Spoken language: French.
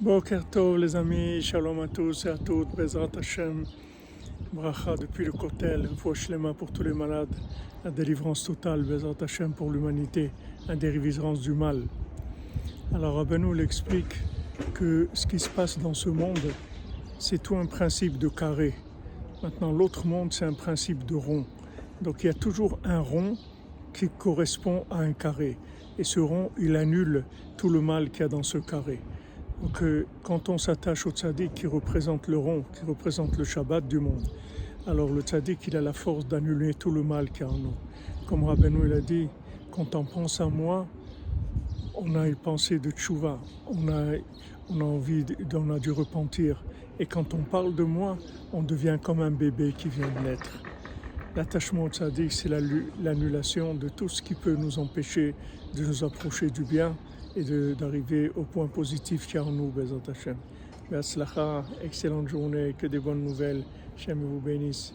Boker Tov les amis, shalom à tous et à toutes, Bezrat Hashem, bracha depuis le Kotel, Fouachlema pour tous les malades, la délivrance totale, Bezrat Hashem pour l'humanité, la délivrance du mal. Alors Rabbeinu l'explique que ce qui se passe dans ce monde, c'est tout un principe de carré. Maintenant l'autre monde, c'est un principe de rond. Donc il y a toujours un rond qui correspond à un carré. Et ce rond, il annule tout le mal qu'il y a dans ce carré. Euh, quand on s'attache au tzaddik qui représente le rond, qui représente le Shabbat du monde, alors le tzaddik, il a la force d'annuler tout le mal qu'il y a en nous. Comme Rabbeinu il a dit, quand on pense à moi, on a une pensée de tchouva, on a, on a envie, on a du repentir. Et quand on parle de moi, on devient comme un bébé qui vient de naître. L'attachement au tzaddik, c'est l'annulation de tout ce qui peut nous empêcher de nous approcher du bien et d'arriver au point positif qu'il y en nous, Bezat Hashem. Excellente journée, que des bonnes nouvelles. Hashem vous bénisse.